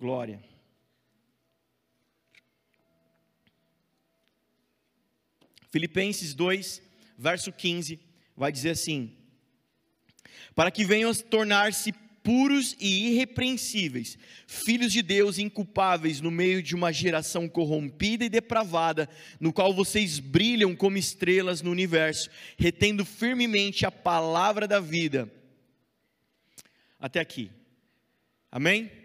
Glória. Filipenses 2, verso 15, vai dizer assim: Para que venham tornar-se puros e irrepreensíveis, filhos de Deus inculpáveis no meio de uma geração corrompida e depravada, no qual vocês brilham como estrelas no universo, retendo firmemente a palavra da vida. Até aqui. Amém?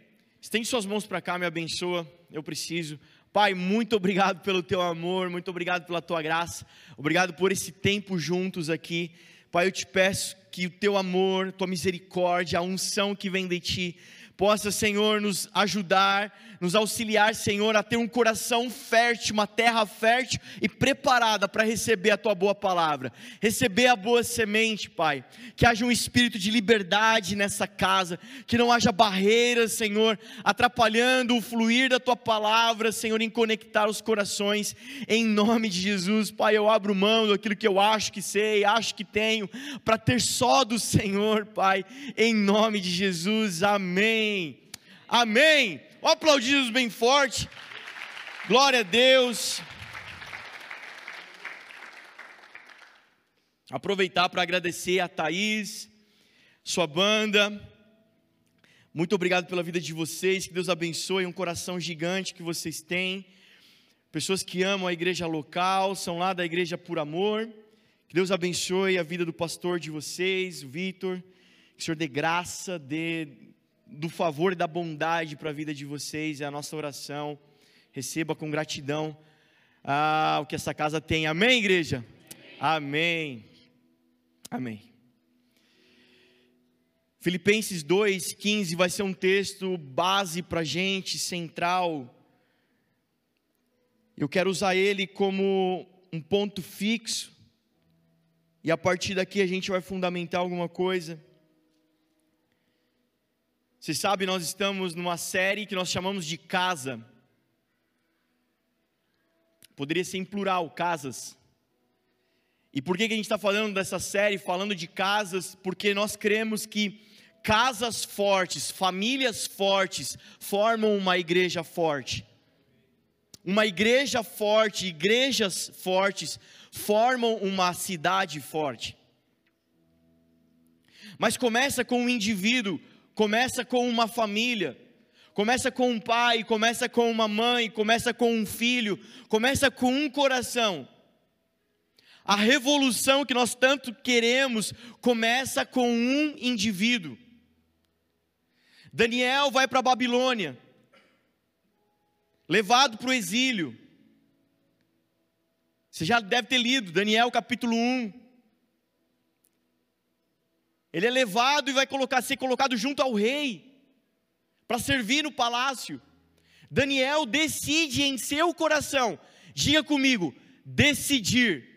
Estende suas mãos para cá, me abençoa. Eu preciso. Pai, muito obrigado pelo teu amor, muito obrigado pela tua graça, obrigado por esse tempo juntos aqui. Pai, eu te peço que o teu amor, tua misericórdia, a unção que vem de ti, possa, Senhor, nos ajudar, nos auxiliar, Senhor, a ter um coração fértil, uma terra fértil e preparada para receber a tua boa palavra, receber a boa semente, Pai. Que haja um espírito de liberdade nessa casa, que não haja barreiras, Senhor, atrapalhando o fluir da tua palavra, Senhor, em conectar os corações, em nome de Jesus, Pai. Eu abro mão daquilo que eu acho que sei, acho que tenho, para ter só do Senhor, Pai, em nome de Jesus, amém. Amém. Amém. Jesus bem forte. Glória a Deus. Aproveitar para agradecer a Thaís, sua banda. Muito obrigado pela vida de vocês. Que Deus abençoe. Um coração gigante que vocês têm. Pessoas que amam a igreja local, são lá da igreja por amor. Que Deus abençoe a vida do pastor de vocês, o Vitor. Que o Senhor dê graça, dê do favor e da bondade para a vida de vocês, é a nossa oração. Receba com gratidão ah, o que essa casa tem. Amém, igreja? Amém. Amém. Filipenses 2,15 vai ser um texto base para a gente, central. Eu quero usar ele como um ponto fixo, e a partir daqui a gente vai fundamentar alguma coisa. Você sabe, nós estamos numa série que nós chamamos de Casa. Poderia ser em plural, casas. E por que, que a gente está falando dessa série, falando de casas? Porque nós cremos que casas fortes, famílias fortes, formam uma igreja forte. Uma igreja forte, igrejas fortes, formam uma cidade forte. Mas começa com um indivíduo começa com uma família, começa com um pai, começa com uma mãe, começa com um filho, começa com um coração. A revolução que nós tanto queremos começa com um indivíduo. Daniel vai para a Babilônia, levado para o exílio. Você já deve ter lido Daniel capítulo 1. Ele é levado e vai colocar, ser colocado junto ao rei, para servir no palácio. Daniel decide em seu coração, diga comigo, decidir.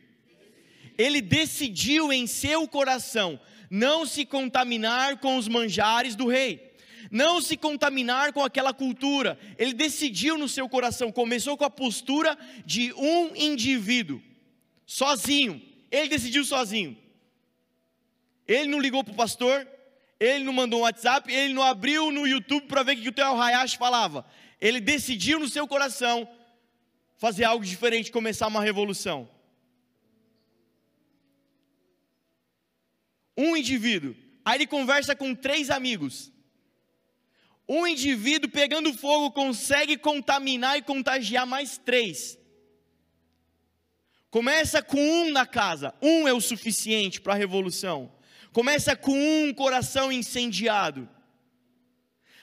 Ele decidiu em seu coração não se contaminar com os manjares do rei, não se contaminar com aquela cultura. Ele decidiu no seu coração, começou com a postura de um indivíduo, sozinho. Ele decidiu sozinho. Ele não ligou para o pastor, ele não mandou um WhatsApp, ele não abriu no YouTube para ver o que o Theo Hayashi falava. Ele decidiu no seu coração fazer algo diferente, começar uma revolução. Um indivíduo, aí ele conversa com três amigos. Um indivíduo pegando fogo consegue contaminar e contagiar mais três. Começa com um na casa, um é o suficiente para a revolução. Começa com um coração incendiado.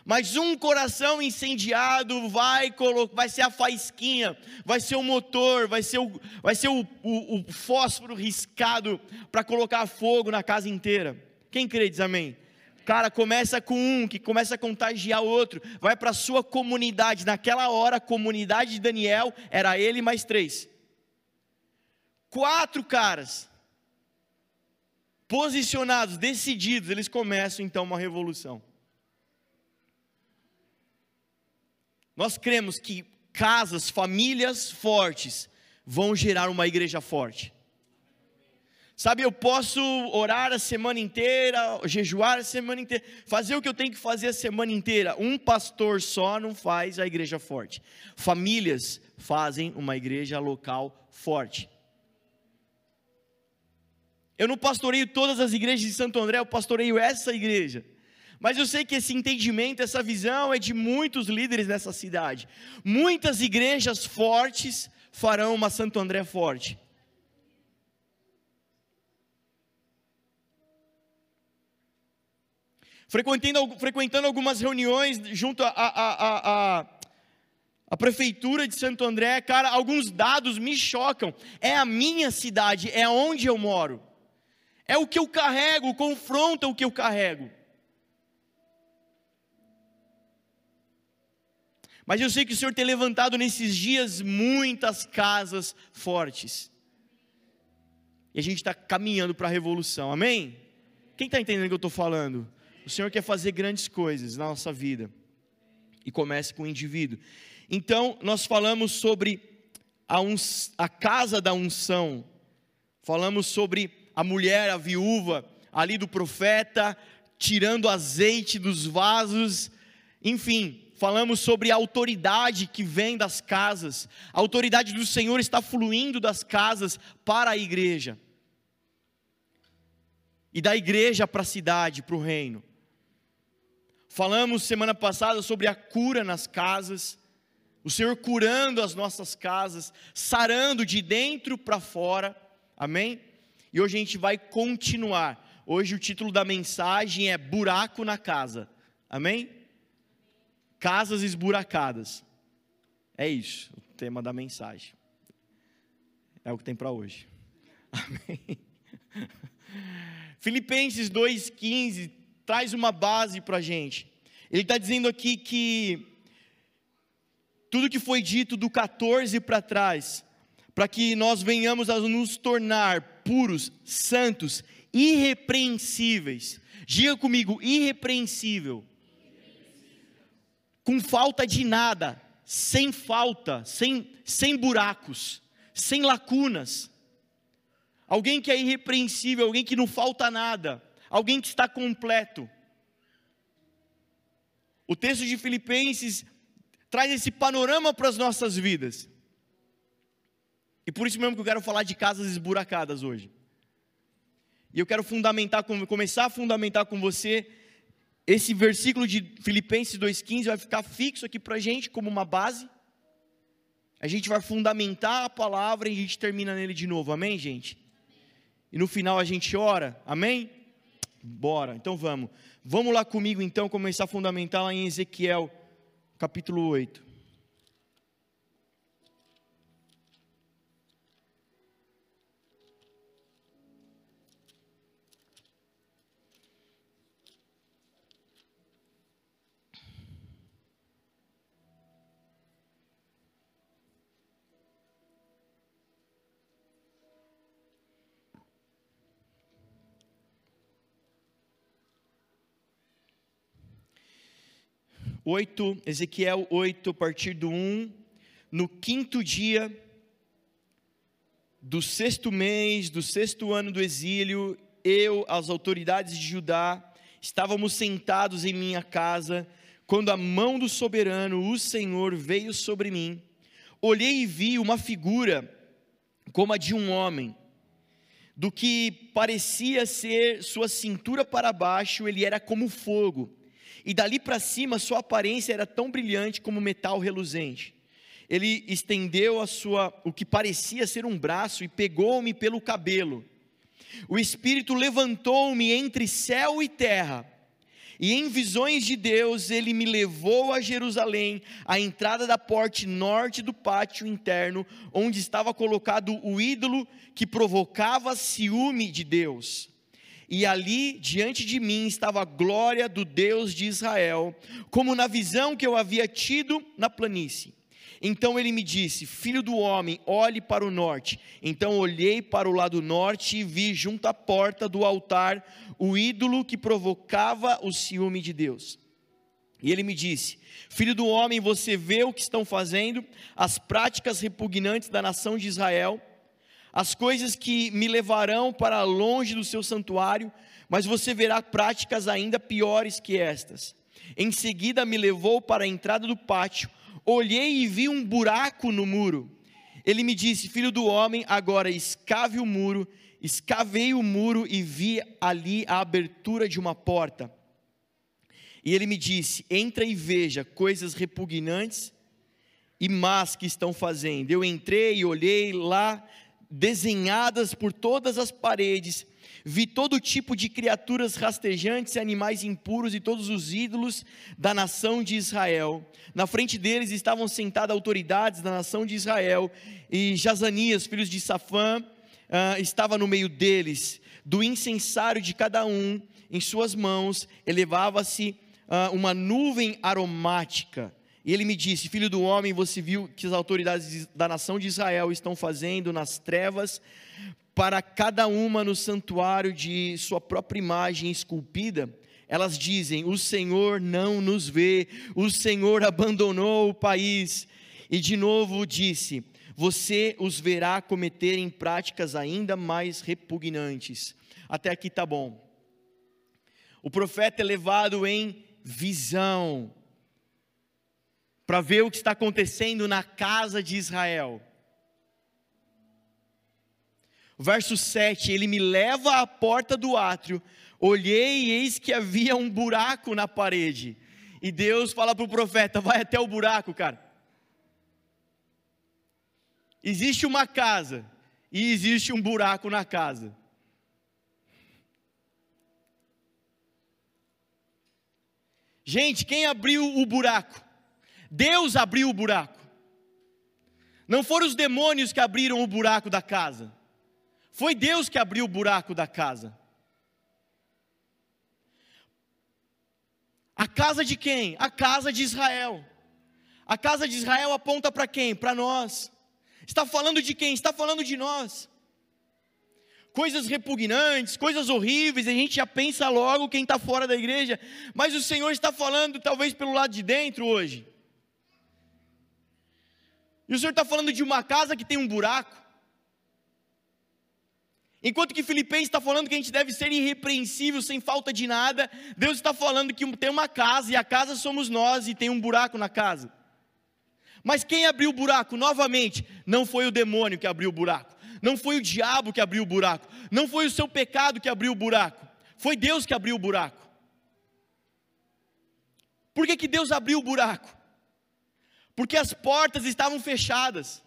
Mas um coração incendiado vai, vai ser a faísquinha, vai ser o motor, vai ser o, vai ser o, o, o fósforo riscado para colocar fogo na casa inteira. Quem crê diz amém? Cara, começa com um, que começa a contagiar outro, vai para a sua comunidade. Naquela hora, a comunidade de Daniel era ele mais três. Quatro caras posicionados, decididos, eles começam então uma revolução. Nós cremos que casas, famílias fortes vão gerar uma igreja forte. Sabe, eu posso orar a semana inteira, jejuar a semana inteira, fazer o que eu tenho que fazer a semana inteira. Um pastor só não faz a igreja forte. Famílias fazem uma igreja local forte. Eu não pastoreio todas as igrejas de Santo André, eu pastoreio essa igreja. Mas eu sei que esse entendimento, essa visão é de muitos líderes nessa cidade. Muitas igrejas fortes farão uma Santo André forte. frequentando, frequentando algumas reuniões junto à a, a, a, a, prefeitura de Santo André, cara, alguns dados me chocam. É a minha cidade, é onde eu moro, é o que eu carrego, confronta o que eu carrego. Mas eu sei que o Senhor tem levantado nesses dias muitas casas fortes. E a gente está caminhando para a revolução, amém? Quem está entendendo o que eu estou falando? O Senhor quer fazer grandes coisas na nossa vida. E comece com o indivíduo. Então, nós falamos sobre a, uns, a casa da unção. Falamos sobre a mulher, a viúva, ali do profeta, tirando azeite dos vasos. Enfim, falamos sobre a autoridade que vem das casas. A autoridade do Senhor está fluindo das casas para a igreja. E da igreja para a cidade, para o reino. Falamos semana passada sobre a cura nas casas, o Senhor curando as nossas casas, sarando de dentro para fora, amém? E hoje a gente vai continuar. Hoje o título da mensagem é Buraco na Casa, amém? Casas esburacadas. É isso, o tema da mensagem. É o que tem para hoje. Amém. Filipenses 2,15 traz uma base para a gente. Ele está dizendo aqui que tudo que foi dito do 14 para trás, para que nós venhamos a nos tornar puros, santos, irrepreensíveis. Diga comigo, irrepreensível. Com falta de nada, sem falta, sem, sem buracos, sem lacunas. Alguém que é irrepreensível, alguém que não falta nada alguém que está completo. O texto de Filipenses traz esse panorama para as nossas vidas. E por isso mesmo que eu quero falar de casas esburacadas hoje. E eu quero fundamentar, começar a fundamentar com você esse versículo de Filipenses 2,15 vai ficar fixo aqui para a gente como uma base. A gente vai fundamentar a palavra e a gente termina nele de novo, amém, gente? E no final a gente ora, amém? Bora, então vamos. Vamos lá comigo então começar a fundamentar lá em Ezequiel, capítulo 8. 8, Ezequiel 8, a partir do 1, no quinto dia do sexto mês, do sexto ano do exílio, eu, as autoridades de Judá, estávamos sentados em minha casa, quando a mão do soberano, o Senhor, veio sobre mim. Olhei e vi uma figura como a de um homem. Do que parecia ser sua cintura para baixo, ele era como fogo e dali para cima sua aparência era tão brilhante como metal reluzente. Ele estendeu a sua, o que parecia ser um braço e pegou-me pelo cabelo. O Espírito levantou-me entre céu e terra. E em visões de Deus, ele me levou a Jerusalém, à entrada da porta norte do pátio interno, onde estava colocado o ídolo que provocava ciúme de Deus e ali diante de mim estava a glória do Deus de Israel, como na visão que eu havia tido na planície. Então ele me disse: Filho do homem, olhe para o norte. Então olhei para o lado norte e vi junto à porta do altar o ídolo que provocava o ciúme de Deus. E ele me disse: Filho do homem, você vê o que estão fazendo, as práticas repugnantes da nação de Israel as coisas que me levarão para longe do seu santuário, mas você verá práticas ainda piores que estas. Em seguida me levou para a entrada do pátio, olhei e vi um buraco no muro. Ele me disse: Filho do homem, agora escave o muro. Escavei o muro e vi ali a abertura de uma porta. E ele me disse: Entra e veja coisas repugnantes e más que estão fazendo. Eu entrei e olhei lá desenhadas por todas as paredes. Vi todo tipo de criaturas rastejantes e animais impuros e todos os ídolos da nação de Israel. Na frente deles estavam sentadas autoridades da nação de Israel, e Jazanias, filhos de Safã, uh, estava no meio deles. Do incensário de cada um, em suas mãos, elevava-se uh, uma nuvem aromática e ele me disse: Filho do homem, você viu que as autoridades da nação de Israel estão fazendo nas trevas, para cada uma no santuário de sua própria imagem esculpida? Elas dizem: O Senhor não nos vê, o Senhor abandonou o país. E de novo disse: Você os verá cometerem práticas ainda mais repugnantes. Até aqui está bom. O profeta é levado em visão para ver o que está acontecendo na casa de Israel. Verso 7: Ele me leva à porta do átrio, olhei e eis que havia um buraco na parede. E Deus fala para o profeta: vai até o buraco, cara. Existe uma casa e existe um buraco na casa. Gente, quem abriu o buraco? Deus abriu o buraco. Não foram os demônios que abriram o buraco da casa. Foi Deus que abriu o buraco da casa. A casa de quem? A casa de Israel. A casa de Israel aponta para quem? Para nós. Está falando de quem? Está falando de nós. Coisas repugnantes, coisas horríveis, a gente já pensa logo quem está fora da igreja, mas o Senhor está falando talvez pelo lado de dentro hoje. E o Senhor está falando de uma casa que tem um buraco. Enquanto que Filipenses está falando que a gente deve ser irrepreensível, sem falta de nada, Deus está falando que tem uma casa e a casa somos nós e tem um buraco na casa. Mas quem abriu o buraco? Novamente, não foi o demônio que abriu o buraco, não foi o diabo que abriu o buraco, não foi o seu pecado que abriu o buraco, foi Deus que abriu o buraco. Por que, que Deus abriu o buraco? Porque as portas estavam fechadas.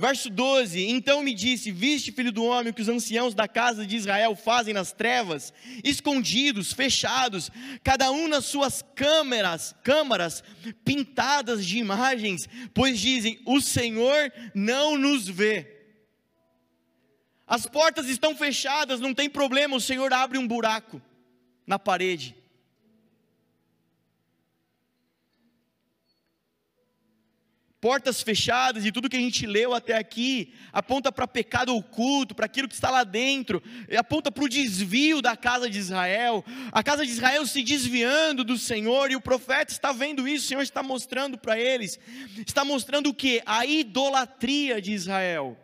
Verso 12: Então me disse: Viste, filho do homem, o que os anciãos da casa de Israel fazem nas trevas, escondidos, fechados, cada um nas suas câmeras, câmaras pintadas de imagens, pois dizem: O Senhor não nos vê. As portas estão fechadas, não tem problema, o Senhor abre um buraco na parede. Portas fechadas e tudo que a gente leu até aqui aponta para pecado oculto, para aquilo que está lá dentro, aponta para o desvio da casa de Israel, a casa de Israel se desviando do Senhor, e o profeta está vendo isso, o Senhor está mostrando para eles, está mostrando o que? A idolatria de Israel.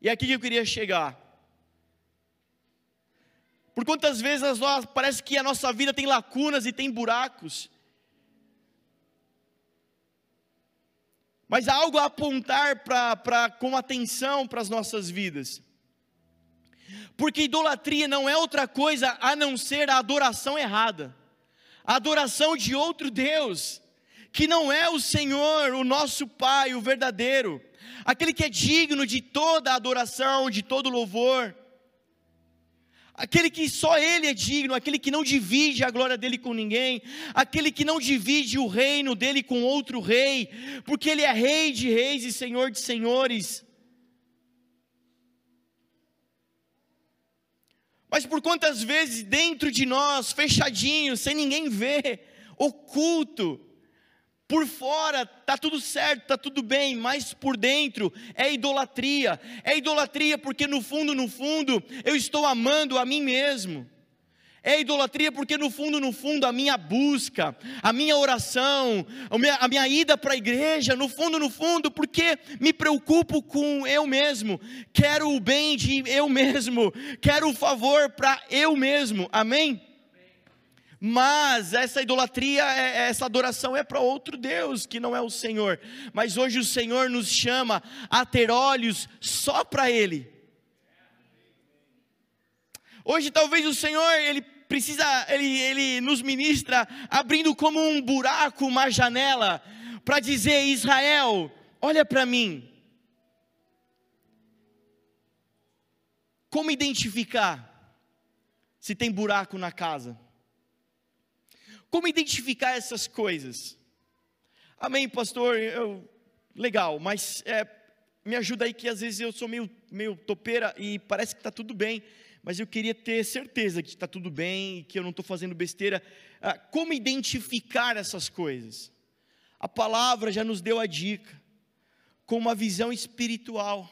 E é aqui que eu queria chegar. Por quantas vezes nós, parece que a nossa vida tem lacunas e tem buracos, mas há algo a apontar pra, pra, com atenção para as nossas vidas. Porque idolatria não é outra coisa a não ser a adoração errada, a adoração de outro Deus, que não é o Senhor, o nosso Pai, o verdadeiro, aquele que é digno de toda adoração, de todo louvor aquele que só Ele é digno, aquele que não divide a glória dele com ninguém, aquele que não divide o reino dele com outro rei, porque Ele é Rei de reis e Senhor de senhores. Mas por quantas vezes dentro de nós, fechadinho, sem ninguém ver, oculto, por fora está tudo certo, está tudo bem, mas por dentro é idolatria. É idolatria porque no fundo, no fundo, eu estou amando a mim mesmo. É idolatria porque, no fundo, no fundo, a minha busca, a minha oração, a minha, a minha ida para a igreja, no fundo, no fundo, porque me preocupo com eu mesmo, quero o bem de eu mesmo, quero o favor para eu mesmo, amém? Mas essa idolatria, é, é, essa adoração é para outro Deus, que não é o Senhor. Mas hoje o Senhor nos chama a ter olhos só para Ele. Hoje talvez o Senhor, Ele precisa, ele, ele nos ministra abrindo como um buraco, uma janela, para dizer: Israel, olha para mim. Como identificar se tem buraco na casa? Como identificar essas coisas? Amém, pastor? Eu, legal, mas é, me ajuda aí que às vezes eu sou meio, meio topeira e parece que está tudo bem mas eu queria ter certeza que está tudo bem, que eu não estou fazendo besteira. Ah, como identificar essas coisas? A palavra já nos deu a dica, com uma visão espiritual.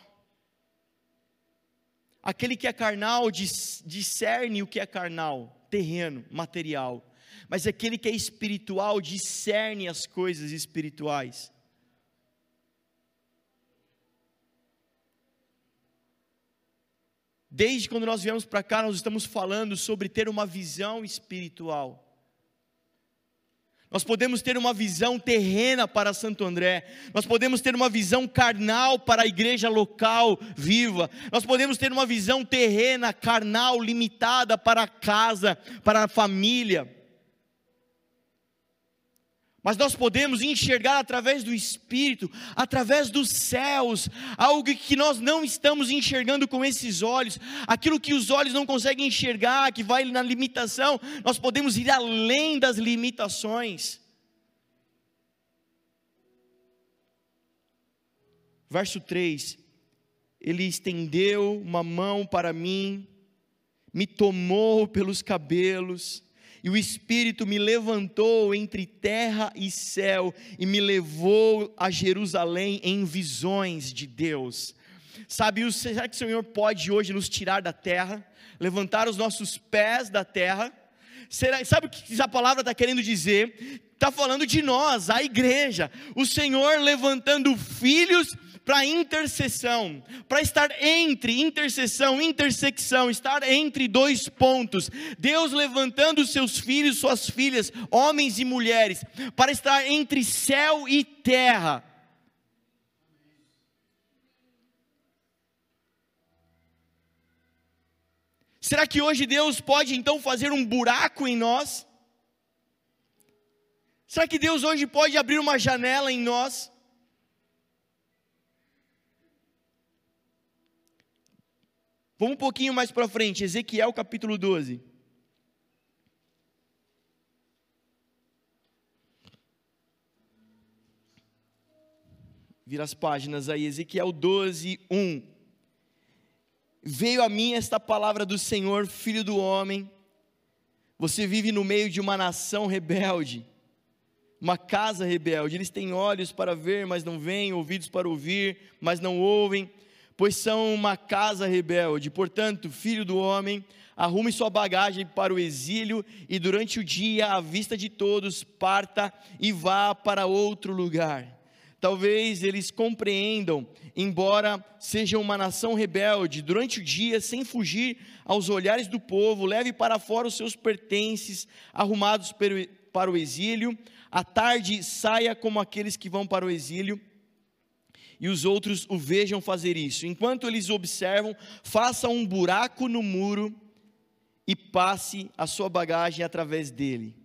Aquele que é carnal discerne o que é carnal, terreno, material. Mas aquele que é espiritual discerne as coisas espirituais. Desde quando nós viemos para cá, nós estamos falando sobre ter uma visão espiritual. Nós podemos ter uma visão terrena para Santo André, nós podemos ter uma visão carnal para a igreja local viva, nós podemos ter uma visão terrena, carnal, limitada para a casa, para a família. Mas nós podemos enxergar através do Espírito, através dos céus, algo que nós não estamos enxergando com esses olhos, aquilo que os olhos não conseguem enxergar, que vai na limitação, nós podemos ir além das limitações. Verso 3: Ele estendeu uma mão para mim, me tomou pelos cabelos, e o Espírito me levantou entre terra e céu e me levou a Jerusalém em visões de Deus. Sabe, será que o Senhor pode hoje nos tirar da terra, levantar os nossos pés da terra? Será, sabe o que a palavra está querendo dizer? Está falando de nós, a igreja, o Senhor levantando filhos para intercessão, para estar entre intercessão, intersecção, estar entre dois pontos. Deus levantando seus filhos, suas filhas, homens e mulheres, para estar entre céu e terra. Será que hoje Deus pode então fazer um buraco em nós? Será que Deus hoje pode abrir uma janela em nós? Vamos um pouquinho mais para frente, Ezequiel capítulo 12. Vira as páginas aí, Ezequiel 12, 1. Veio a mim esta palavra do Senhor, filho do homem. Você vive no meio de uma nação rebelde, uma casa rebelde. Eles têm olhos para ver, mas não veem, ouvidos para ouvir, mas não ouvem pois são uma casa rebelde. Portanto, filho do homem, arrume sua bagagem para o exílio e durante o dia, à vista de todos, parta e vá para outro lugar. Talvez eles compreendam, embora sejam uma nação rebelde, durante o dia, sem fugir aos olhares do povo, leve para fora os seus pertences arrumados para o exílio. À tarde, saia como aqueles que vão para o exílio e os outros o vejam fazer isso. Enquanto eles observam, faça um buraco no muro e passe a sua bagagem através dele.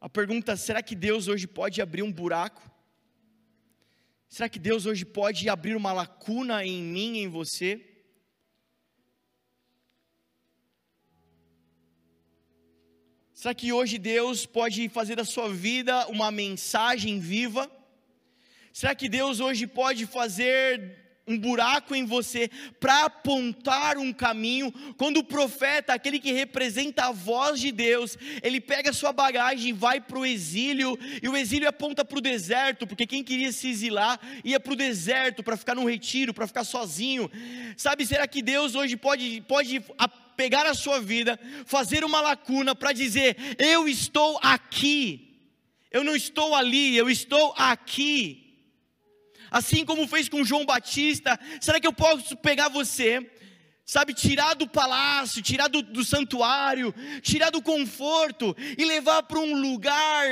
A pergunta: será que Deus hoje pode abrir um buraco? Será que Deus hoje pode abrir uma lacuna em mim, em você? Será que hoje Deus pode fazer da sua vida uma mensagem viva? Será que Deus hoje pode fazer um buraco em você para apontar um caminho. Quando o profeta, aquele que representa a voz de Deus, ele pega a sua bagagem e vai para o exílio, e o exílio aponta para o deserto, porque quem queria se exilar ia para o deserto para ficar num retiro, para ficar sozinho. Sabe, será que Deus hoje pode, pode pegar a sua vida, fazer uma lacuna para dizer: Eu estou aqui. Eu não estou ali, eu estou aqui assim como fez com João Batista, será que eu posso pegar você, sabe, tirar do palácio, tirar do, do santuário, tirar do conforto e levar para um lugar,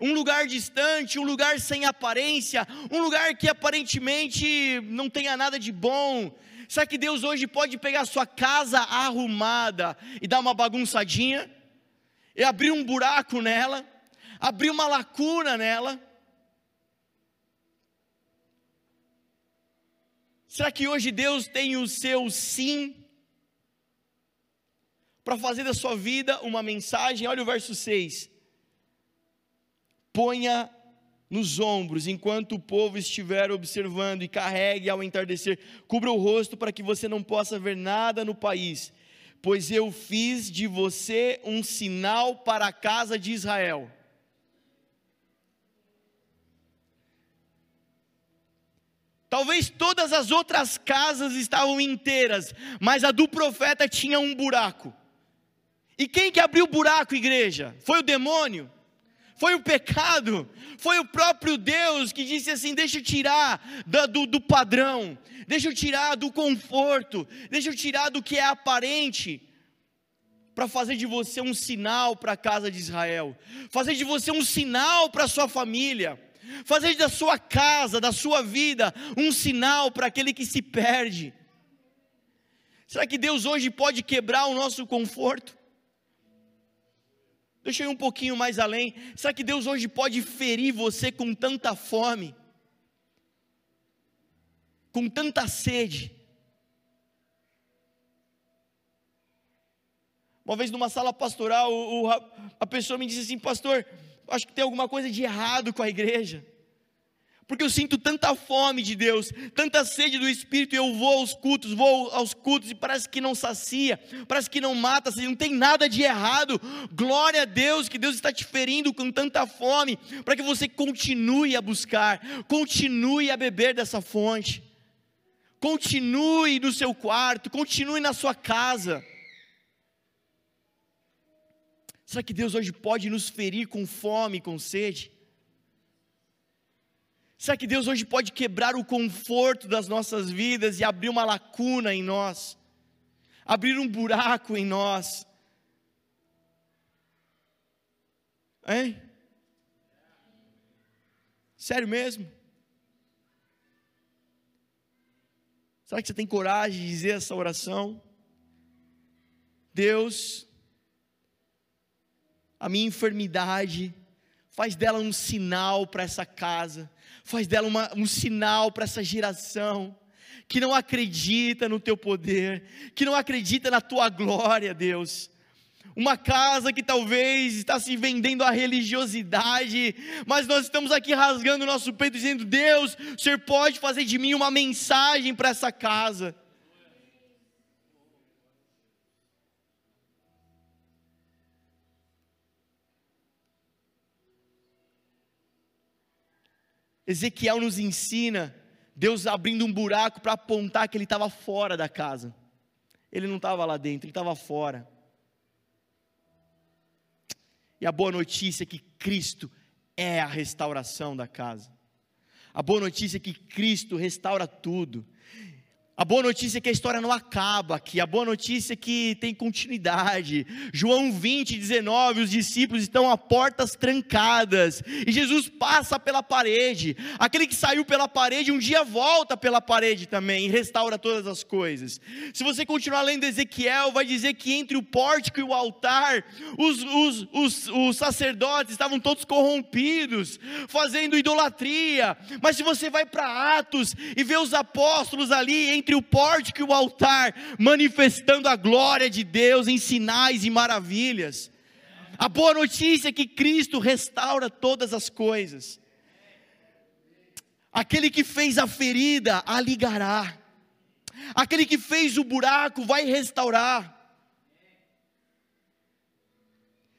um lugar distante, um lugar sem aparência, um lugar que aparentemente não tenha nada de bom? Será que Deus hoje pode pegar sua casa arrumada e dar uma bagunçadinha? E abrir um buraco nela, abrir uma lacuna nela? Será que hoje Deus tem o seu sim para fazer da sua vida uma mensagem? Olha o verso 6. Ponha nos ombros enquanto o povo estiver observando e carregue ao entardecer. Cubra o rosto para que você não possa ver nada no país, pois eu fiz de você um sinal para a casa de Israel. Talvez todas as outras casas estavam inteiras, mas a do profeta tinha um buraco. E quem que abriu o buraco, igreja? Foi o demônio? Foi o pecado? Foi o próprio Deus que disse assim: deixa eu tirar do, do, padrão, deixa eu tirar do conforto, deixa eu tirar do que é aparente, para fazer de você um sinal para a casa de Israel, fazer de você um sinal para a sua família fazer da sua casa, da sua vida, um sinal para aquele que se perde. Será que Deus hoje pode quebrar o nosso conforto? Deixa eu ir um pouquinho mais além. Será que Deus hoje pode ferir você com tanta fome? Com tanta sede? Uma vez numa sala pastoral, a pessoa me disse assim, pastor, acho que tem alguma coisa de errado com a igreja. Porque eu sinto tanta fome de Deus, tanta sede do Espírito, e eu vou aos cultos, vou aos cultos e parece que não sacia, parece que não mata, assim, não tem nada de errado. Glória a Deus que Deus está te ferindo com tanta fome, para que você continue a buscar, continue a beber dessa fonte, continue no seu quarto, continue na sua casa. Será que Deus hoje pode nos ferir com fome, com sede? Será que Deus hoje pode quebrar o conforto das nossas vidas e abrir uma lacuna em nós? Abrir um buraco em nós? Hein? Sério mesmo? Será que você tem coragem de dizer essa oração? Deus, a minha enfermidade, faz dela um sinal para essa casa, faz dela uma, um sinal para essa geração, que não acredita no teu poder, que não acredita na tua glória, Deus. Uma casa que talvez está se vendendo à religiosidade, mas nós estamos aqui rasgando o nosso peito, dizendo: Deus, o Senhor pode fazer de mim uma mensagem para essa casa. Ezequiel nos ensina Deus abrindo um buraco para apontar que ele estava fora da casa. Ele não estava lá dentro, ele estava fora. E a boa notícia é que Cristo é a restauração da casa. A boa notícia é que Cristo restaura tudo. A boa notícia é que a história não acaba aqui, a boa notícia é que tem continuidade. João 20, 19, os discípulos estão a portas trancadas, e Jesus passa pela parede. Aquele que saiu pela parede, um dia volta pela parede também, e restaura todas as coisas. Se você continuar lendo Ezequiel, vai dizer que entre o pórtico e o altar, os, os, os, os sacerdotes estavam todos corrompidos, fazendo idolatria. Mas se você vai para Atos e vê os apóstolos ali, entre o pórtico e o altar, manifestando a glória de Deus em sinais e maravilhas. A boa notícia é que Cristo restaura todas as coisas. Aquele que fez a ferida, a ligará. Aquele que fez o buraco, vai restaurar.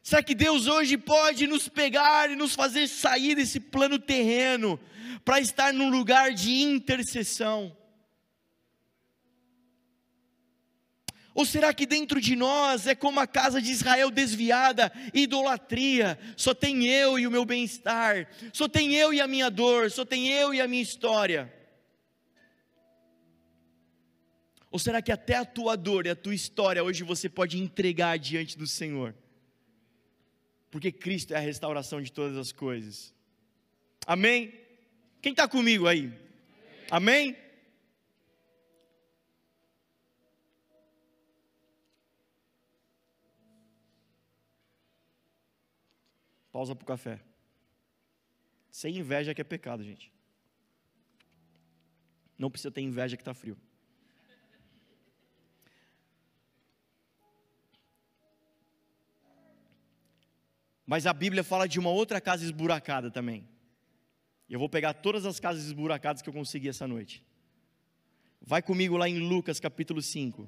Será que Deus hoje pode nos pegar e nos fazer sair desse plano terreno para estar num lugar de intercessão? Ou será que dentro de nós é como a casa de Israel desviada, idolatria, só tem eu e o meu bem-estar, só tem eu e a minha dor, só tem eu e a minha história? Ou será que até a tua dor e a tua história hoje você pode entregar diante do Senhor? Porque Cristo é a restauração de todas as coisas. Amém? Quem está comigo aí? Amém? Pausa para o café. Sem inveja que é pecado, gente. Não precisa ter inveja que está frio. Mas a Bíblia fala de uma outra casa esburacada também. Eu vou pegar todas as casas esburacadas que eu consegui essa noite. Vai comigo lá em Lucas capítulo 5.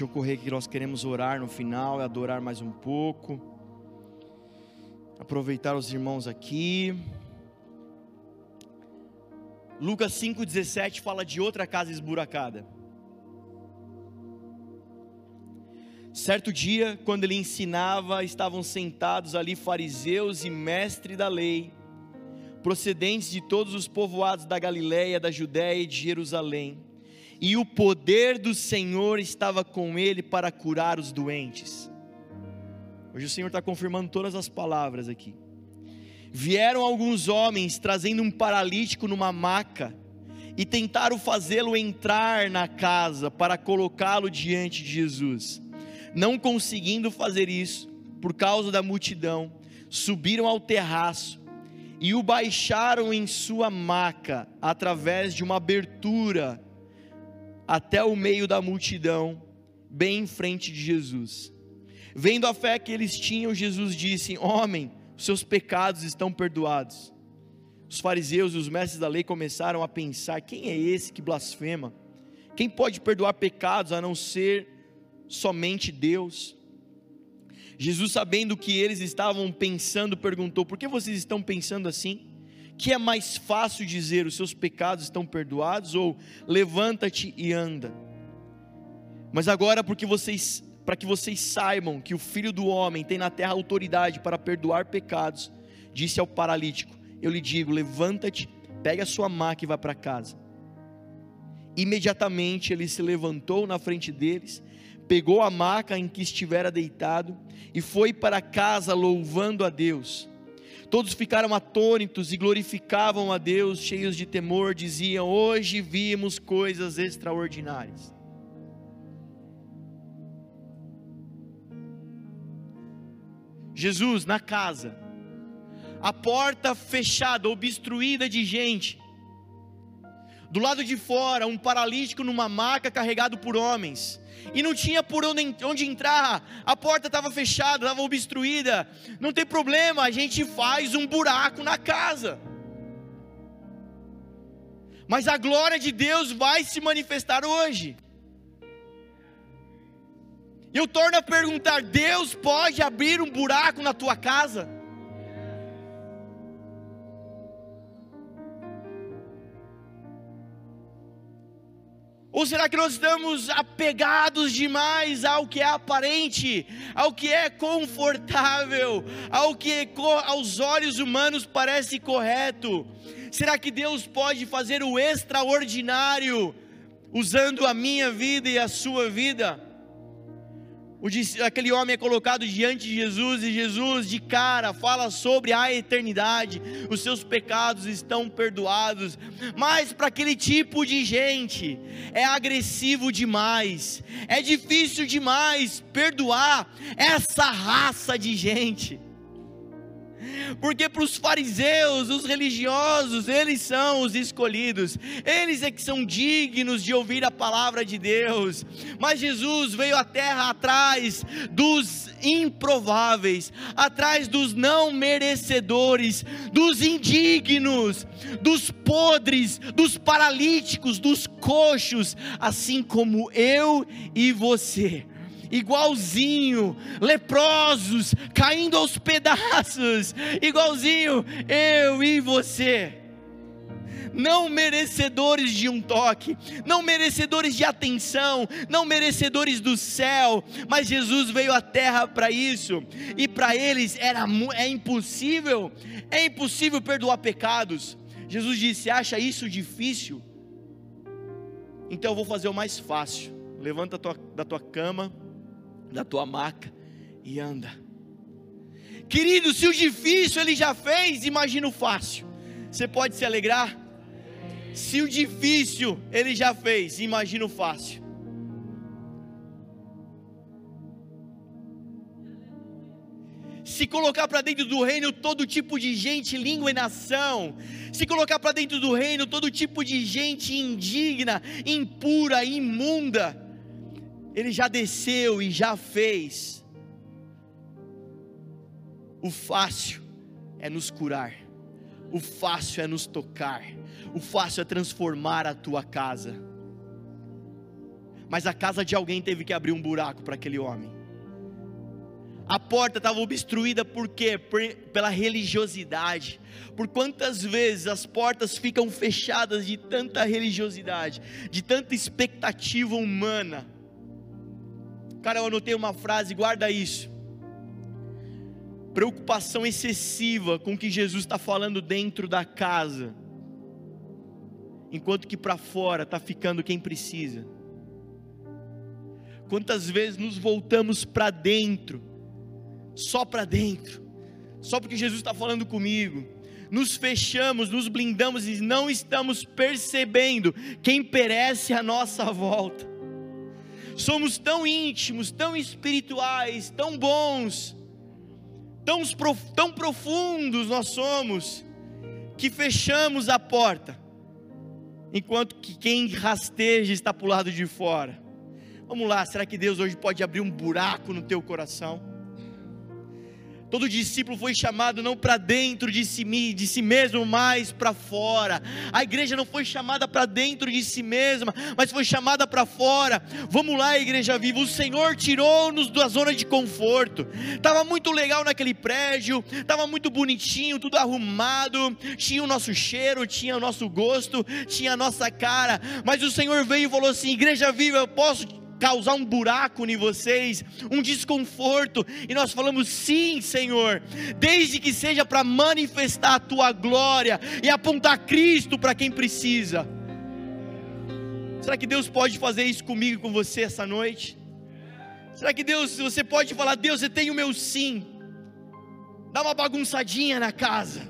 Deixa que nós queremos orar no final e adorar mais um pouco. Aproveitar os irmãos aqui. Lucas 5,17 fala de outra casa esburacada. Certo dia, quando ele ensinava, estavam sentados ali fariseus e mestres da lei, procedentes de todos os povoados da Galiléia, da Judéia e de Jerusalém e o poder do Senhor estava com ele para curar os doentes. Hoje o Senhor está confirmando todas as palavras aqui. Vieram alguns homens trazendo um paralítico numa maca e tentaram fazê-lo entrar na casa para colocá-lo diante de Jesus. Não conseguindo fazer isso, por causa da multidão, subiram ao terraço e o baixaram em sua maca através de uma abertura até o meio da multidão, bem em frente de Jesus. Vendo a fé que eles tinham, Jesus disse: Homem, seus pecados estão perdoados. Os fariseus e os mestres da lei começaram a pensar: quem é esse que blasfema? Quem pode perdoar pecados a não ser somente Deus? Jesus, sabendo o que eles estavam pensando, perguntou: Por que vocês estão pensando assim? Que é mais fácil dizer os seus pecados estão perdoados ou levanta-te e anda? Mas agora porque vocês para que vocês saibam que o Filho do homem tem na terra autoridade para perdoar pecados, disse ao paralítico: Eu lhe digo, levanta-te, pega a sua maca e vá para casa. Imediatamente ele se levantou na frente deles, pegou a maca em que estivera deitado e foi para casa louvando a Deus. Todos ficaram atônitos e glorificavam a Deus, cheios de temor, diziam: Hoje vimos coisas extraordinárias. Jesus na casa, a porta fechada, obstruída de gente, do lado de fora, um paralítico numa maca carregado por homens, e não tinha por onde, onde entrar, a porta estava fechada, estava obstruída. Não tem problema, a gente faz um buraco na casa. Mas a glória de Deus vai se manifestar hoje. Eu torno a perguntar: Deus pode abrir um buraco na tua casa? Ou será que nós estamos apegados demais ao que é aparente, ao que é confortável, ao que aos olhos humanos parece correto? Será que Deus pode fazer o extraordinário usando a minha vida e a sua vida? Aquele homem é colocado diante de Jesus e Jesus, de cara, fala sobre a eternidade, os seus pecados estão perdoados, mas para aquele tipo de gente é agressivo demais, é difícil demais perdoar essa raça de gente. Porque para os fariseus, os religiosos, eles são os escolhidos, eles é que são dignos de ouvir a palavra de Deus. Mas Jesus veio à terra atrás dos improváveis, atrás dos não merecedores, dos indignos, dos podres, dos paralíticos, dos coxos, assim como eu e você igualzinho, leprosos, caindo aos pedaços, igualzinho eu e você. Não merecedores de um toque, não merecedores de atenção, não merecedores do céu, mas Jesus veio à terra para isso, e para eles era é impossível, é impossível perdoar pecados. Jesus disse: Acha isso difícil? Então eu vou fazer o mais fácil. Levanta da tua cama, da tua maca e anda. Querido, se o difícil ele já fez, imagina o fácil. Você pode se alegrar? Se o difícil ele já fez, imagina o fácil. se colocar para dentro do reino todo tipo de gente, língua e nação, se colocar para dentro do reino todo tipo de gente indigna, impura, imunda, ele já desceu e já fez. O fácil é nos curar, o fácil é nos tocar, o fácil é transformar a tua casa. Mas a casa de alguém teve que abrir um buraco para aquele homem. A porta estava obstruída por quê? Por, pela religiosidade. Por quantas vezes as portas ficam fechadas de tanta religiosidade, de tanta expectativa humana Cara, eu anotei uma frase, guarda isso. Preocupação excessiva com o que Jesus está falando dentro da casa, enquanto que para fora está ficando quem precisa. Quantas vezes nos voltamos para dentro, só para dentro, só porque Jesus está falando comigo, nos fechamos, nos blindamos e não estamos percebendo quem perece a nossa volta somos tão íntimos, tão espirituais, tão bons, tão, tão profundos nós somos, que fechamos a porta, enquanto que quem rasteja está para o lado de fora. Vamos lá, será que Deus hoje pode abrir um buraco no teu coração? Todo discípulo foi chamado não para dentro de si, de si mesmo, mas para fora. A igreja não foi chamada para dentro de si mesma, mas foi chamada para fora. Vamos lá, igreja viva. O Senhor tirou-nos da zona de conforto. Tava muito legal naquele prédio, tava muito bonitinho, tudo arrumado, tinha o nosso cheiro, tinha o nosso gosto, tinha a nossa cara. Mas o Senhor veio e falou assim: Igreja viva, eu posso causar um buraco em vocês, um desconforto, e nós falamos sim, Senhor, desde que seja para manifestar a tua glória e apontar Cristo para quem precisa. Será que Deus pode fazer isso comigo e com você essa noite? Será que Deus, você pode falar, Deus, eu tenho o meu sim. Dá uma bagunçadinha na casa.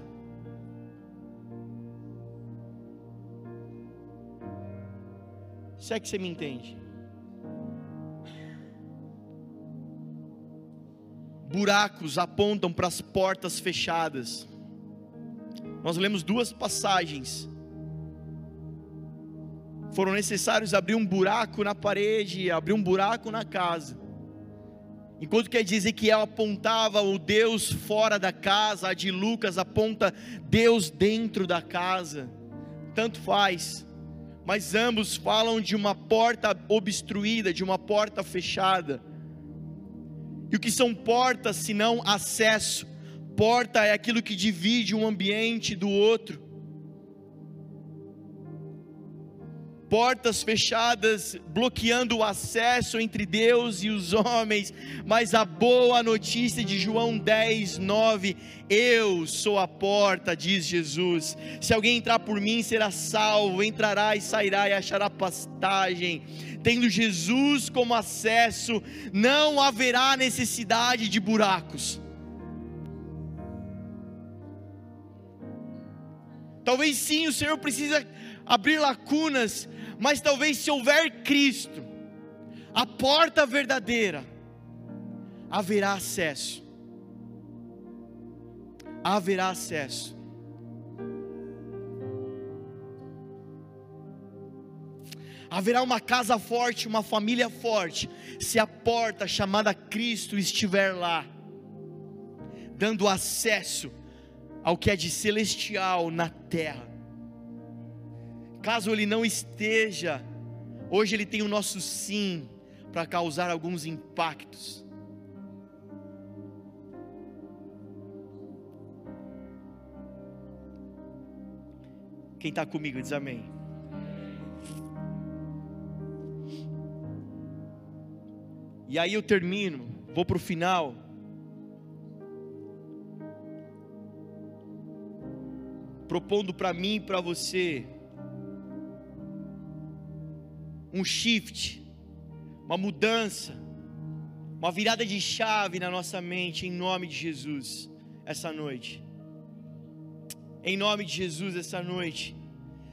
Se é que você me entende. Buracos apontam para as portas fechadas. Nós lemos duas passagens. Foram necessários abrir um buraco na parede, abrir um buraco na casa. Enquanto que diz Ezequiel apontava o Deus fora da casa, a de Lucas aponta Deus dentro da casa. Tanto faz. Mas ambos falam de uma porta obstruída, de uma porta fechada. E o que são portas senão acesso? Porta é aquilo que divide um ambiente do outro. Portas fechadas, bloqueando o acesso entre Deus e os homens, mas a boa notícia de João 10, 9: Eu sou a porta, diz Jesus. Se alguém entrar por mim, será salvo, entrará e sairá e achará pastagem. Tendo Jesus como acesso, não haverá necessidade de buracos. Talvez sim, o Senhor precisa abrir lacunas mas talvez se houver Cristo, a porta verdadeira, haverá acesso. Haverá acesso. Haverá uma casa forte, uma família forte, se a porta chamada Cristo estiver lá, dando acesso ao que é de celestial na terra. Caso ele não esteja, hoje ele tem o nosso sim para causar alguns impactos. Quem está comigo diz amém. E aí eu termino, vou para o final. Propondo para mim e para você um shift, uma mudança, uma virada de chave na nossa mente, em nome de Jesus, essa noite. Em nome de Jesus, essa noite.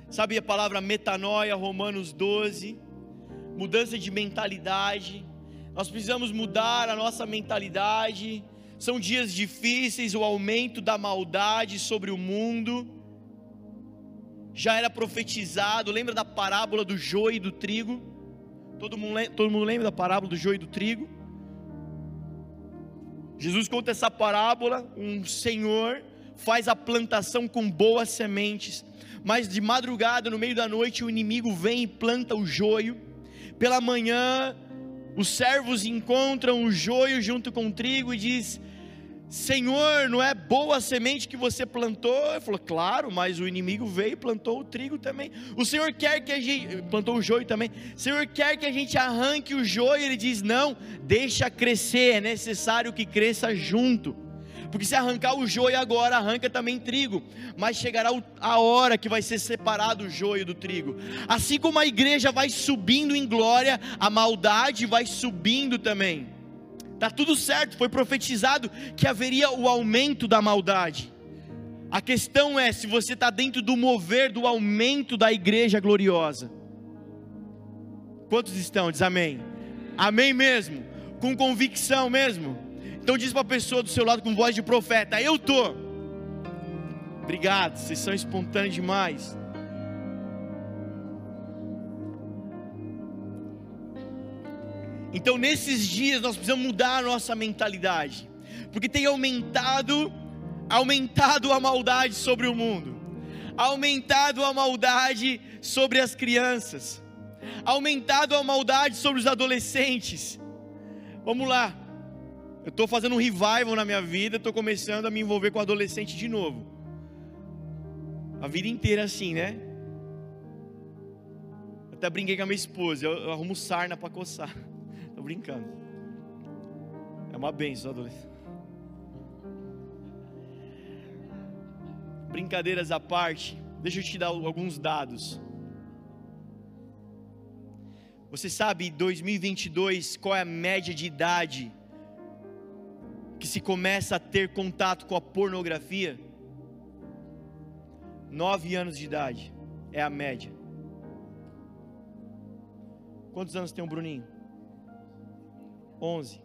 Sabe a palavra metanoia, Romanos 12, mudança de mentalidade. Nós precisamos mudar a nossa mentalidade. São dias difíceis, o aumento da maldade sobre o mundo já era profetizado. Lembra da parábola do joio e do trigo? Todo mundo, todo mundo lembra da parábola do joio e do trigo? Jesus conta essa parábola. Um senhor faz a plantação com boas sementes, mas de madrugada, no meio da noite, o inimigo vem e planta o joio. Pela manhã, os servos encontram o joio junto com o trigo e diz: Senhor, não é boa a semente que você plantou? Ele falou, claro, mas o inimigo veio e plantou o trigo também. O Senhor quer que a gente, plantou o joio também. O Senhor quer que a gente arranque o joio? Ele diz, não, deixa crescer, é necessário que cresça junto. Porque se arrancar o joio agora, arranca também trigo. Mas chegará a hora que vai ser separado o joio do trigo. Assim como a igreja vai subindo em glória, a maldade vai subindo também. Está tudo certo, foi profetizado que haveria o aumento da maldade. A questão é se você está dentro do mover do aumento da igreja gloriosa. Quantos estão? Diz amém. Amém mesmo. Com convicção mesmo. Então diz para a pessoa do seu lado com voz de profeta: Eu tô. Obrigado, vocês são espontâneos demais. Então, nesses dias, nós precisamos mudar a nossa mentalidade, porque tem aumentado, aumentado a maldade sobre o mundo, aumentado a maldade sobre as crianças, aumentado a maldade sobre os adolescentes. Vamos lá, eu estou fazendo um revival na minha vida, estou começando a me envolver com adolescente de novo. A vida inteira assim, né? Até brinquei com a minha esposa, eu arrumo sarna para coçar brincando. É uma benção, adolescente. Brincadeiras à parte, deixa eu te dar alguns dados. Você sabe, 2022, qual é a média de idade que se começa a ter contato com a pornografia? Nove anos de idade é a média. Quantos anos tem o Bruninho? 11.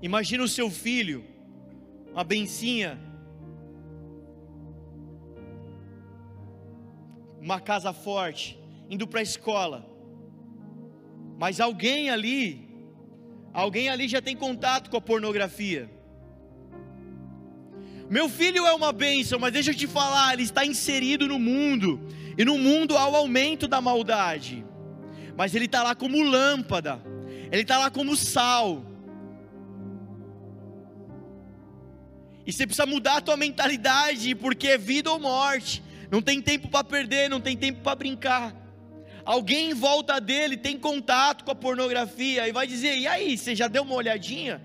Imagina o seu filho, uma bencinha, uma casa forte, indo para a escola. Mas alguém ali, alguém ali já tem contato com a pornografia. Meu filho é uma bênção, mas deixa eu te falar, ele está inserido no mundo, e no mundo há o aumento da maldade mas ele está lá como lâmpada, ele está lá como sal. E você precisa mudar a tua mentalidade, porque é vida ou morte. não tem tempo para perder, não tem tempo para brincar. Alguém em volta dele tem contato com a pornografia e vai dizer: e aí, você já deu uma olhadinha?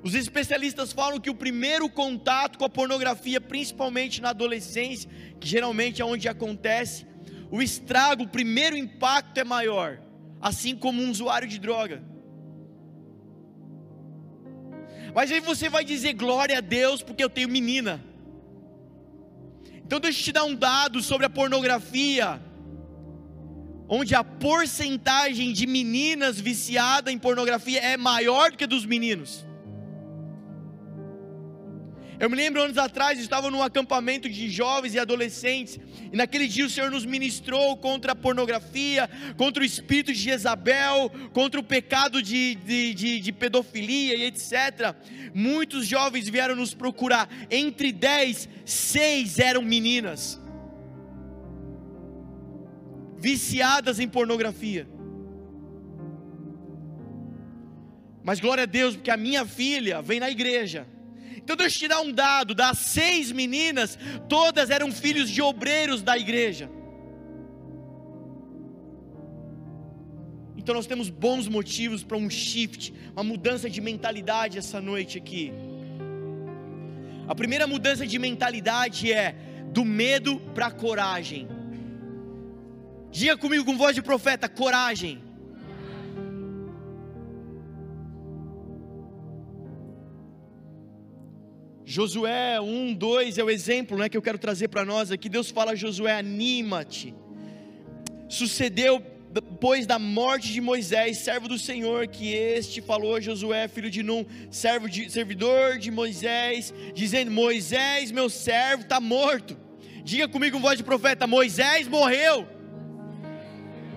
Os especialistas falam que o primeiro contato com a pornografia, principalmente na adolescência, que geralmente é onde acontece, o estrago, o primeiro impacto é maior, assim como um usuário de droga. Mas aí você vai dizer glória a Deus porque eu tenho menina. Então deixa eu te dar um dado sobre a pornografia, onde a porcentagem de meninas viciadas em pornografia é maior do que dos meninos. Eu me lembro anos atrás, estava num acampamento de jovens e adolescentes, e naquele dia o Senhor nos ministrou contra a pornografia, contra o espírito de Jezabel, contra o pecado de, de, de, de pedofilia e etc. Muitos jovens vieram nos procurar, entre dez, seis eram meninas, viciadas em pornografia. Mas glória a Deus, porque a minha filha vem na igreja então deixa eu te dar um dado: das seis meninas, todas eram filhos de obreiros da igreja. Então nós temos bons motivos para um shift, uma mudança de mentalidade essa noite aqui. A primeira mudança de mentalidade é do medo para coragem. Diga comigo com voz de profeta: coragem. Josué 1, 2 é o exemplo né, que eu quero trazer para nós aqui. Deus fala a Josué: anima-te. Sucedeu depois da morte de Moisés, servo do Senhor, que este falou a Josué, filho de Num, servo de, servidor de Moisés, dizendo: Moisés, meu servo, está morto. Diga comigo com voz de profeta: Moisés morreu.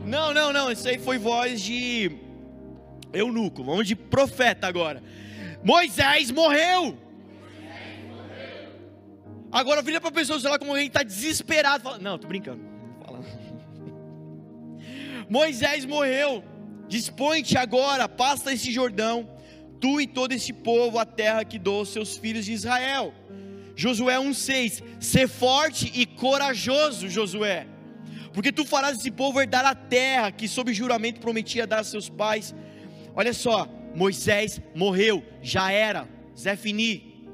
Não, não, não, isso aí foi voz de eunuco, vamos de profeta agora. Moisés morreu. Agora vira para a pessoa, sei lá, como alguém está desesperado. Fala, não, tô brincando. Fala. Moisés morreu. Dispõe-te agora, passa esse Jordão, tu e todo esse povo, a terra que dou aos seus filhos de Israel. Josué 1,6: Ser forte e corajoso, Josué, porque tu farás esse povo herdar a terra que, sob juramento, prometia dar a seus pais. Olha só, Moisés morreu, já era, Zé Fini,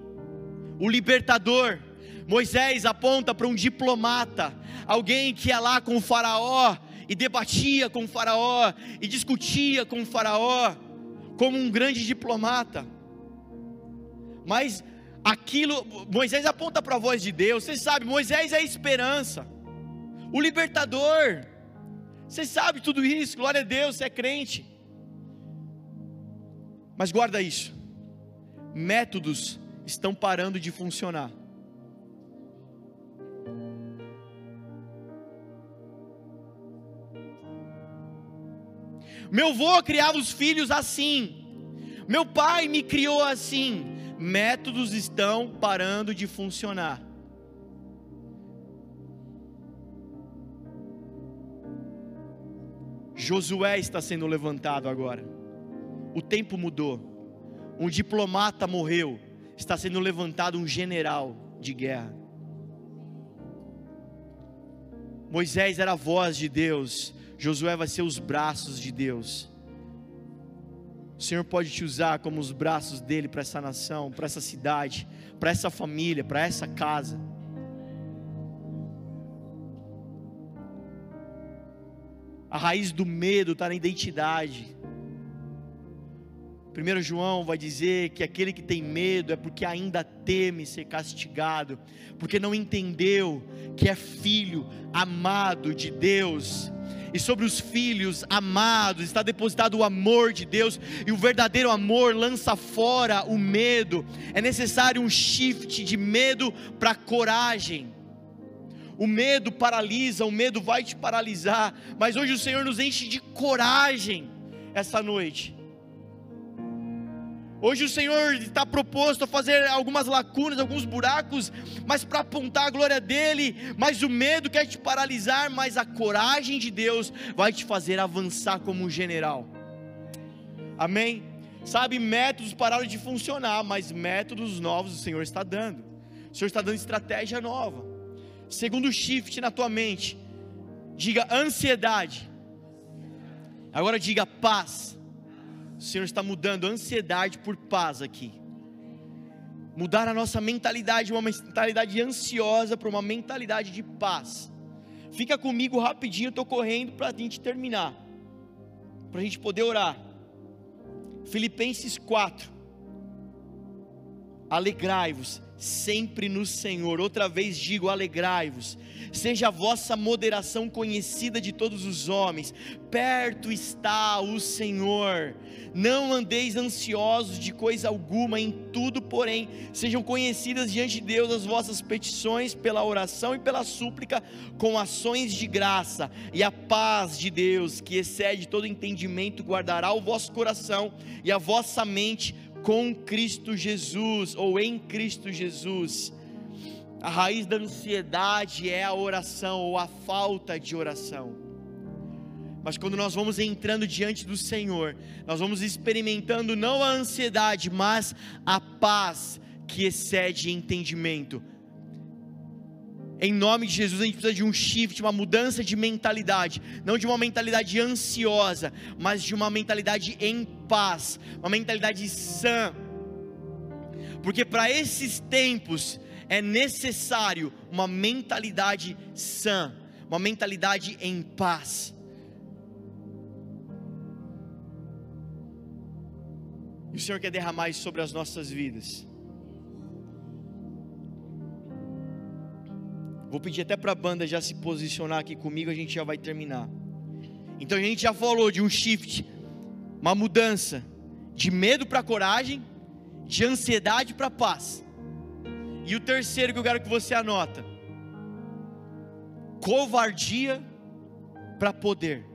o libertador, Moisés aponta para um diplomata, alguém que ia lá com o Faraó e debatia com o Faraó e discutia com o Faraó, como um grande diplomata. Mas aquilo, Moisés aponta para a voz de Deus, você sabe, Moisés é a esperança, o libertador. Você sabe tudo isso, glória a Deus, você é crente. Mas guarda isso, métodos estão parando de funcionar. Meu avô criava os filhos assim. Meu pai me criou assim. Métodos estão parando de funcionar. Josué está sendo levantado agora. O tempo mudou. Um diplomata morreu. Está sendo levantado um general de guerra. Moisés era a voz de Deus. Josué vai ser os braços de Deus. O Senhor pode te usar como os braços dele para essa nação, para essa cidade, para essa família, para essa casa. A raiz do medo está na identidade. 1 João vai dizer que aquele que tem medo é porque ainda teme ser castigado, porque não entendeu que é filho amado de Deus e sobre os filhos amados está depositado o amor de Deus, e o verdadeiro amor lança fora o medo. É necessário um shift de medo para coragem. O medo paralisa, o medo vai te paralisar, mas hoje o Senhor nos enche de coragem essa noite. Hoje o Senhor está proposto a fazer algumas lacunas, alguns buracos, mas para apontar a glória dele. Mas o medo quer te paralisar, mas a coragem de Deus vai te fazer avançar como um general. Amém? Sabe, métodos pararam de funcionar, mas métodos novos o Senhor está dando. O Senhor está dando estratégia nova. Segundo shift na tua mente, diga ansiedade. Agora diga paz. O Senhor está mudando ansiedade por paz aqui. Mudar a nossa mentalidade, uma mentalidade ansiosa para uma mentalidade de paz. Fica comigo rapidinho, estou correndo para a gente terminar. Para a gente poder orar. Filipenses 4. Alegrai-vos sempre no Senhor. Outra vez digo: alegrai-vos. Seja a vossa moderação conhecida de todos os homens. Perto está o Senhor. Não andeis ansiosos de coisa alguma, em tudo, porém, sejam conhecidas diante de Deus as vossas petições pela oração e pela súplica com ações de graça. E a paz de Deus, que excede todo entendimento, guardará o vosso coração e a vossa mente com Cristo Jesus ou em Cristo Jesus. A raiz da ansiedade é a oração ou a falta de oração. Mas quando nós vamos entrando diante do Senhor, nós vamos experimentando não a ansiedade, mas a paz que excede entendimento. Em nome de Jesus, a gente precisa de um shift, uma mudança de mentalidade, não de uma mentalidade ansiosa, mas de uma mentalidade em paz, uma mentalidade sã. Porque para esses tempos é necessário uma mentalidade sã, uma mentalidade em paz. E o Senhor quer derramar isso sobre as nossas vidas. Vou pedir até para a banda já se posicionar aqui comigo, a gente já vai terminar. Então a gente já falou de um shift, uma mudança de medo para coragem, de ansiedade para paz. E o terceiro que eu quero que você anota: covardia para poder.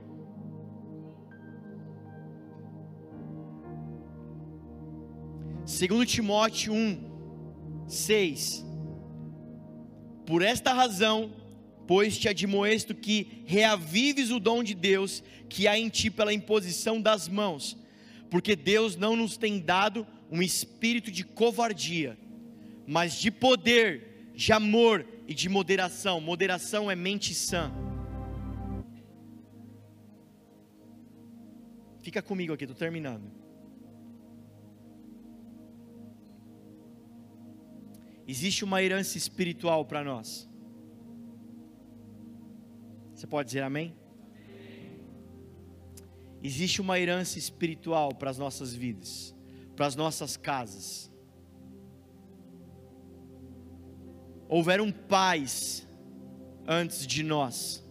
Segundo Timóteo 1, 6 por esta razão, pois te admoesto que reavives o dom de Deus que há em ti pela imposição das mãos, porque Deus não nos tem dado um espírito de covardia, mas de poder, de amor e de moderação. Moderação é mente sã. Fica comigo aqui, estou terminando. Existe uma herança espiritual para nós. Você pode dizer amém? Existe uma herança espiritual para as nossas vidas, para as nossas casas. Houveram pais antes de nós,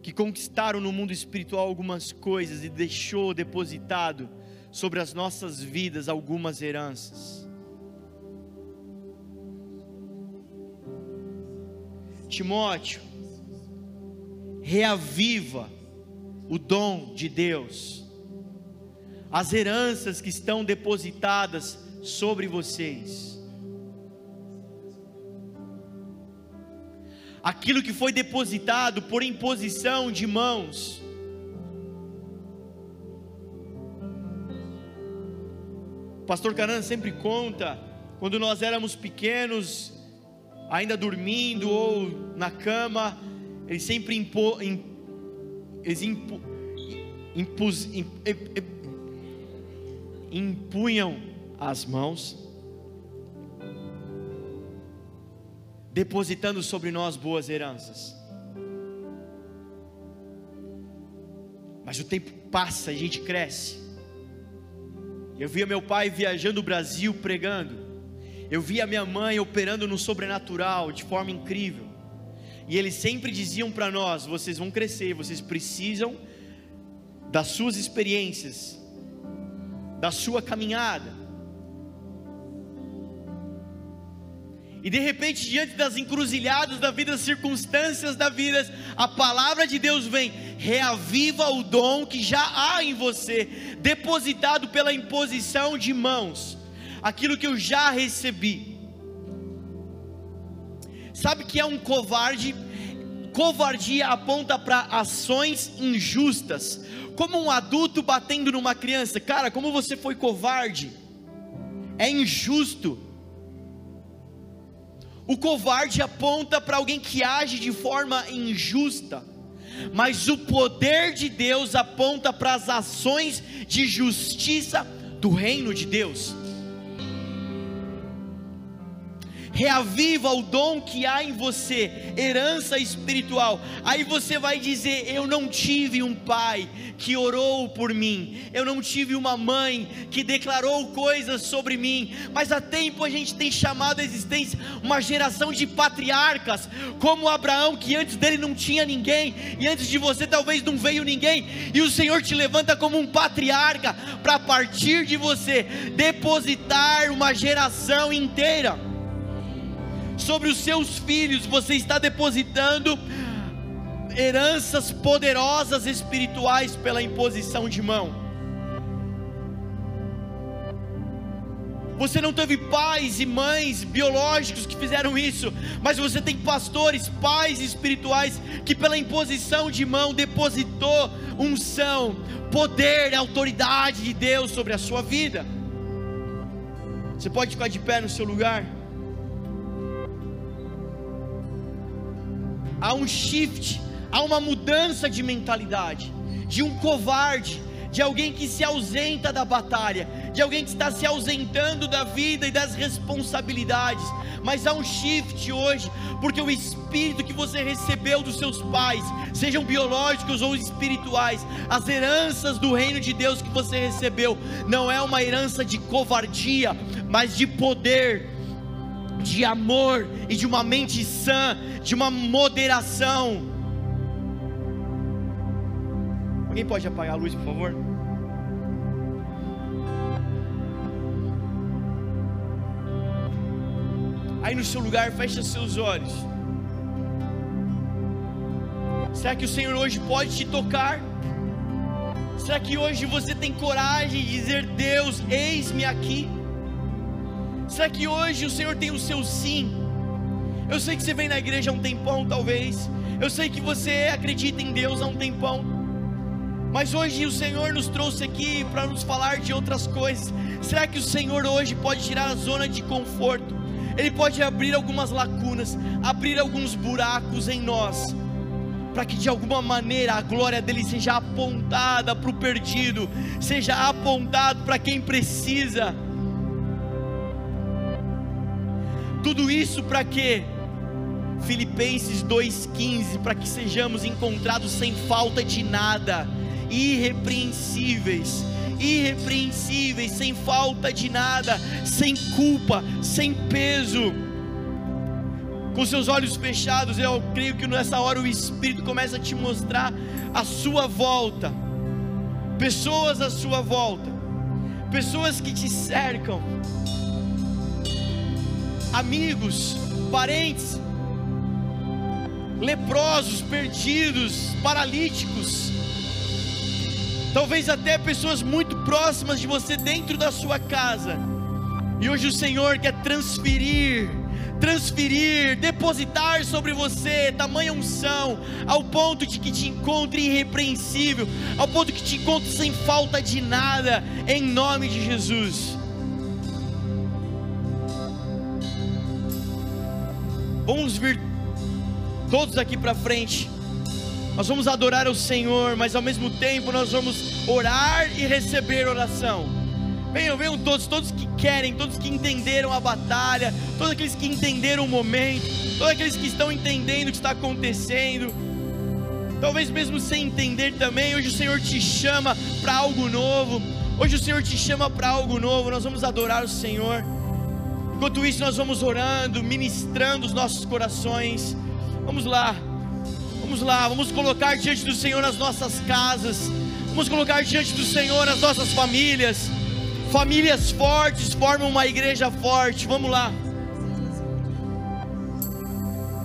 que conquistaram no mundo espiritual algumas coisas e deixou depositado sobre as nossas vidas algumas heranças. Timóteo, reaviva o dom de Deus, as heranças que estão depositadas sobre vocês. Aquilo que foi depositado por imposição de mãos, pastor Canan sempre conta, quando nós éramos pequenos, ainda dormindo ou na cama, eles sempre impo, imp, eles impu, impunham as mãos, depositando sobre nós boas heranças. Mas o tempo passa, a gente cresce. Eu via meu pai viajando o Brasil pregando. Eu via minha mãe operando no sobrenatural de forma incrível. E eles sempre diziam para nós: vocês vão crescer, vocês precisam das suas experiências, da sua caminhada. E de repente, diante das encruzilhadas da vida, das circunstâncias da vida, a palavra de Deus vem, reaviva o dom que já há em você, depositado pela imposição de mãos, aquilo que eu já recebi. Sabe que é um covarde? Covardia aponta para ações injustas, como um adulto batendo numa criança. Cara, como você foi covarde? é injusto. O covarde aponta para alguém que age de forma injusta, mas o poder de Deus aponta para as ações de justiça do reino de Deus. Reaviva o dom que há em você, herança espiritual. Aí você vai dizer: Eu não tive um pai que orou por mim, eu não tive uma mãe que declarou coisas sobre mim, mas há tempo a gente tem chamado a existência uma geração de patriarcas, como Abraão, que antes dele não tinha ninguém, e antes de você talvez não veio ninguém, e o Senhor te levanta como um patriarca, para partir de você depositar uma geração inteira sobre os seus filhos, você está depositando heranças poderosas espirituais pela imposição de mão. Você não teve pais e mães biológicos que fizeram isso, mas você tem pastores, pais espirituais que pela imposição de mão depositou unção, poder, autoridade de Deus sobre a sua vida. Você pode ficar de pé no seu lugar? Há um shift, há uma mudança de mentalidade, de um covarde, de alguém que se ausenta da batalha, de alguém que está se ausentando da vida e das responsabilidades. Mas há um shift hoje, porque o espírito que você recebeu dos seus pais, sejam biológicos ou espirituais, as heranças do reino de Deus que você recebeu, não é uma herança de covardia, mas de poder de amor e de uma mente sã, de uma moderação. Alguém pode apagar a luz, por favor? Aí no seu lugar, feche seus olhos. Será que o Senhor hoje pode te tocar? Será que hoje você tem coragem de dizer: Deus, eis-me aqui? Será que hoje o Senhor tem o seu sim? Eu sei que você vem na igreja há um tempão, talvez. Eu sei que você acredita em Deus há um tempão. Mas hoje o Senhor nos trouxe aqui para nos falar de outras coisas. Será que o Senhor hoje pode tirar a zona de conforto? Ele pode abrir algumas lacunas, abrir alguns buracos em nós, para que de alguma maneira a glória dele seja apontada para o perdido, seja apontado para quem precisa Tudo isso para quê? Filipenses 2,15: para que sejamos encontrados sem falta de nada, irrepreensíveis, irrepreensíveis, sem falta de nada, sem culpa, sem peso. Com seus olhos fechados, eu creio que nessa hora o Espírito começa a te mostrar a sua volta, pessoas à sua volta, pessoas que te cercam amigos, parentes, leprosos, perdidos, paralíticos, talvez até pessoas muito próximas de você dentro da sua casa. E hoje o Senhor quer transferir, transferir, depositar sobre você tamanha unção, ao ponto de que te encontre irrepreensível, ao ponto que te encontre sem falta de nada, em nome de Jesus. Vamos vir todos aqui para frente. Nós vamos adorar o Senhor, mas ao mesmo tempo nós vamos orar e receber oração. Venham, venham todos, todos que querem, todos que entenderam a batalha, todos aqueles que entenderam o momento, todos aqueles que estão entendendo o que está acontecendo. Talvez mesmo sem entender também, hoje o Senhor te chama para algo novo. Hoje o Senhor te chama para algo novo. Nós vamos adorar o Senhor. Enquanto isso, nós vamos orando, ministrando os nossos corações. Vamos lá, vamos lá, vamos colocar diante do Senhor as nossas casas, vamos colocar diante do Senhor as nossas famílias. Famílias fortes formam uma igreja forte. Vamos lá.